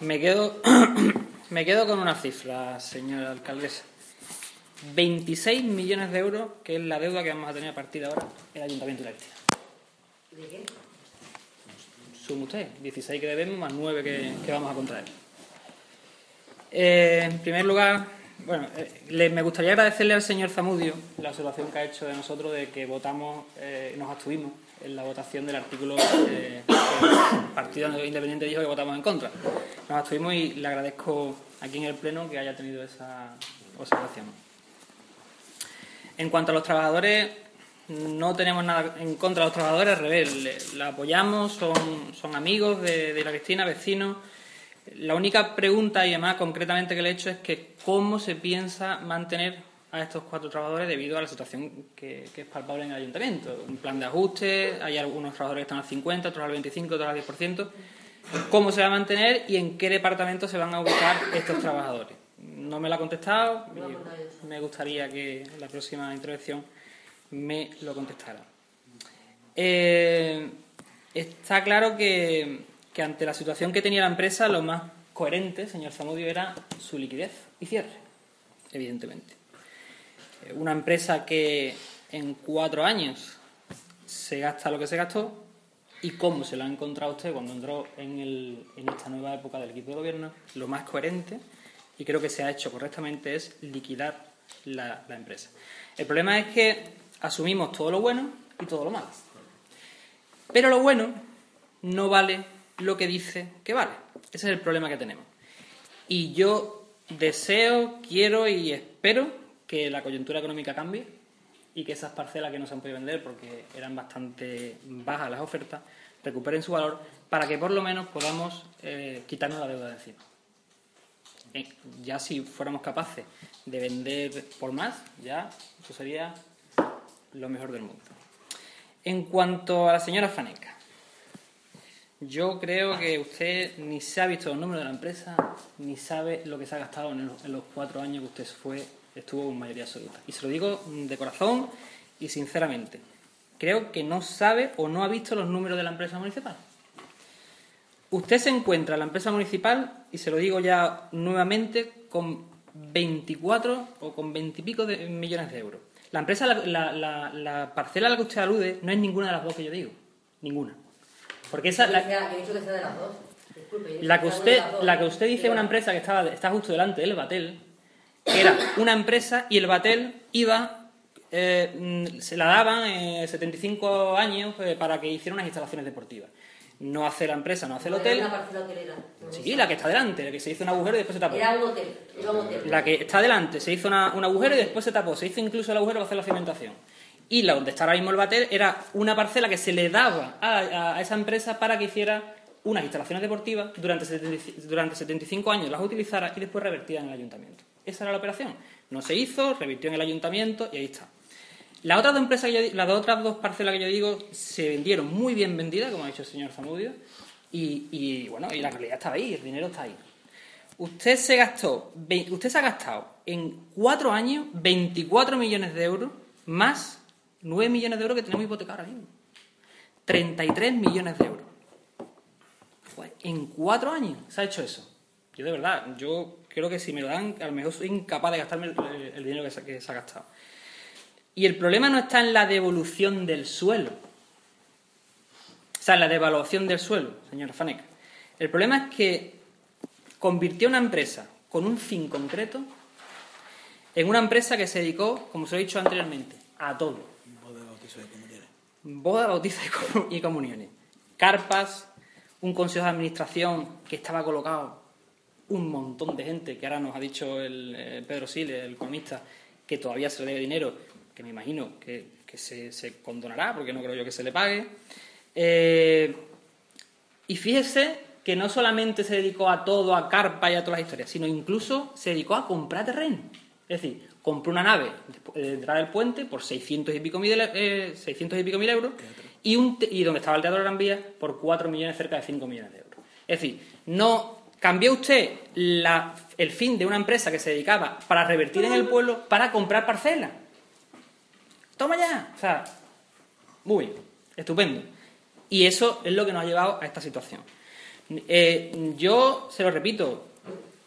Me quedo, me quedo con una cifra, señora alcaldesa. 26 millones de euros, que es la deuda que vamos a tener a partir de ahora el Ayuntamiento de la Cristina. ¿De qué? Usted, 16 que debemos más 9 que, que vamos a contraer. Eh, en primer lugar, bueno, eh, le- me gustaría agradecerle al señor Zamudio la observación que ha hecho de nosotros de que votamos, eh, nos abstuvimos en la votación del artículo eh, Partido Independiente dijo que votamos en contra. Nos abstuvimos y le agradezco aquí en el Pleno que haya tenido esa observación. En cuanto a los trabajadores, no tenemos nada en contra de los trabajadores, al revés, la apoyamos, son, son amigos de, de la Cristina, vecinos. La única pregunta, y además concretamente que le he hecho, es que cómo se piensa mantener a estos cuatro trabajadores debido a la situación que, es palpable en el ayuntamiento. Un plan de ajuste, hay algunos trabajadores que están al 50, otros al 25, otros al 10%. ¿Cómo se va a mantener y en qué departamento se van a ubicar estos trabajadores? No me lo ha contestado. Eso. Me gustaría que en la próxima intervención me lo contestara. Eh, está claro que, que ante la situación que tenía la empresa, lo más coherente, señor Zamudio, era su liquidez y cierre, evidentemente. Eh, Una empresa que en cuatro años se gasta lo que se gastó y cómo se lo ha encontrado usted cuando entró en, el- en esta nueva época del equipo de gobierno, lo más coherente y creo que se ha hecho correctamente es liquidar la, la empresa. El problema es que asumimos todo lo bueno y todo lo malo. Pero lo bueno no vale lo que dice que vale. Ese es el problema que tenemos. Y yo deseo, quiero y espero que la coyuntura económica cambie y que esas parcelas que no se han podido vender porque eran bastante bajas las ofertas recuperen su valor para que por lo menos podamos eh, quitarnos la deuda de encima. Eh, ya si fuéramos capaces de vender por más, ya eso sería lo mejor del mundo. En cuanto a la señora Faneca, yo creo que usted ni se ha visto los números de la empresa, ni sabe lo que se ha gastado en en los cuatro años que usted fue, estuvo en mayoría absoluta. Y se lo digo de corazón y sinceramente. Creo que no sabe o no ha visto los números de la empresa municipal. Usted se encuentra en la empresa municipal, y se lo digo ya nuevamente, con 24 o con 20 y pico de millones de euros. La empresa, la, la- la- la parcela a la que usted alude, no es ninguna de las dos que yo digo. Ninguna. Porque esa, la, Que la usted, la que usted dice es una empresa que estaba, está justo delante del Batel, era una empresa y el Batel iba, eh, se la daban eh, 75 años eh, para que hiciera unas instalaciones deportivas. No hace la empresa, no hace el hotel. Sí, la que está delante, la que se hizo un agujero y después se tapó. Era un hotel. Era un hotel. La que está delante se hizo una- un agujero y después se tapó. Se hizo incluso el agujero para hacer la cimentación. Y la donde está ahora mismo el bater era una parcela que se le daba a, a- esa empresa para que hiciera unas instalaciones deportivas durante, 75 durante 75 años, las utilizara y después revertida en el ayuntamiento. Esa era la operación. No se hizo, revirtió en el ayuntamiento y ahí está. Las otras dos parcelas que yo digo, se vendieron muy bien vendidas, como ha dicho el señor Zamudio, y, bueno, y la realidad estaba ahí, el dinero está ahí. Usted se gastó, usted se ha gastado en cuatro años 24 millones de euros más 9 millones de euros que tenemos hipotecados ahora mismo. 33 millones de euros. Joder, en cuatro años se ha hecho eso. Yo de verdad, yo creo que si me lo dan, a lo mejor soy incapaz de gastarme el, el dinero que se, que se ha gastado. Y el problema no está en la devolución del suelo. O sea, en la devaluación del suelo, señora Faneca. El problema es que convirtió una empresa con un fin concreto en una empresa que se dedicó, como se lo he dicho anteriormente, a todo. Boda, bautizo de comuniones. Boda, bautizo y y comuniones. Carpas, un consejo de administración que estaba colocado un montón de gente, que ahora nos ha dicho el, eh, Pedro Siles, el economista, que todavía se le debe dinero, que me imagino que, que se, se condonará, porque no creo yo que se le pague. Eh, Y fíjese que no solamente se dedicó a todo, a carpa y a todas las historias, sino incluso se dedicó a comprar terreno. Es decir, compró una nave de entrar al puente por 600 y pico mil, eh, 600 y pico mil euros y, un y donde estaba el Teatro de Gran Vía por 4 millones, cerca de 5 millones de euros. Es decir, no cambió usted la- el fin de una empresa que se dedicaba para revertir en el pueblo para comprar parcelas. Toma ya. O sea, muy bien, estupendo. Y eso es lo que nos ha llevado a esta situación. Eh, yo se lo repito,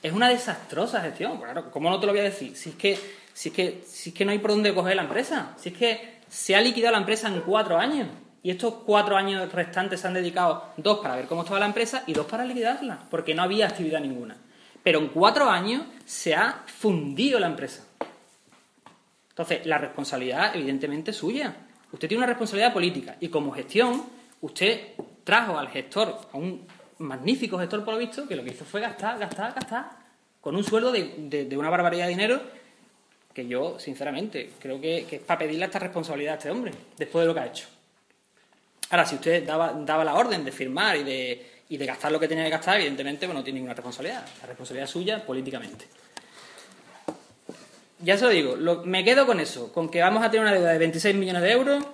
es una desastrosa gestión. Claro, ¿cómo no te lo voy a decir? Si es que, si es que, si es que no hay por dónde coger la empresa. Si es que se ha liquidado la empresa en cuatro años. Y estos cuatro años restantes se han dedicado dos para ver cómo estaba la empresa y dos para liquidarla, porque no había actividad ninguna. Pero en cuatro años se ha fundido la empresa. Entonces, la responsabilidad, evidentemente, es suya. Usted tiene una responsabilidad política y como gestión, usted trajo al gestor, a un magnífico gestor, por lo visto, que lo que hizo fue gastar, gastar, gastar, con un sueldo de, una barbaridad de dinero que yo, sinceramente, creo que, que es para pedirle esta responsabilidad a este hombre, después de lo que ha hecho. Ahora, si usted daba, daba la orden de firmar y de, y de gastar lo que tenía que gastar, evidentemente pues, no tiene ninguna responsabilidad. La responsabilidad es suya políticamente. Ya se lo digo, me quedo con eso, con que vamos a tener una deuda de 26 millones de euros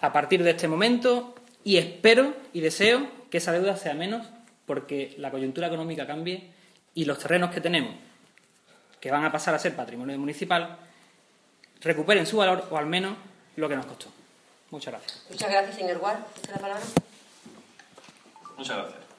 a partir de este momento y espero y deseo que esa deuda sea menos porque la coyuntura económica cambie y los terrenos que tenemos, que van a pasar a ser patrimonio municipal, recuperen su valor o al menos lo que nos costó. Muchas gracias. Muchas gracias, señor Guard. ¿Usted la palabra? Muchas gracias.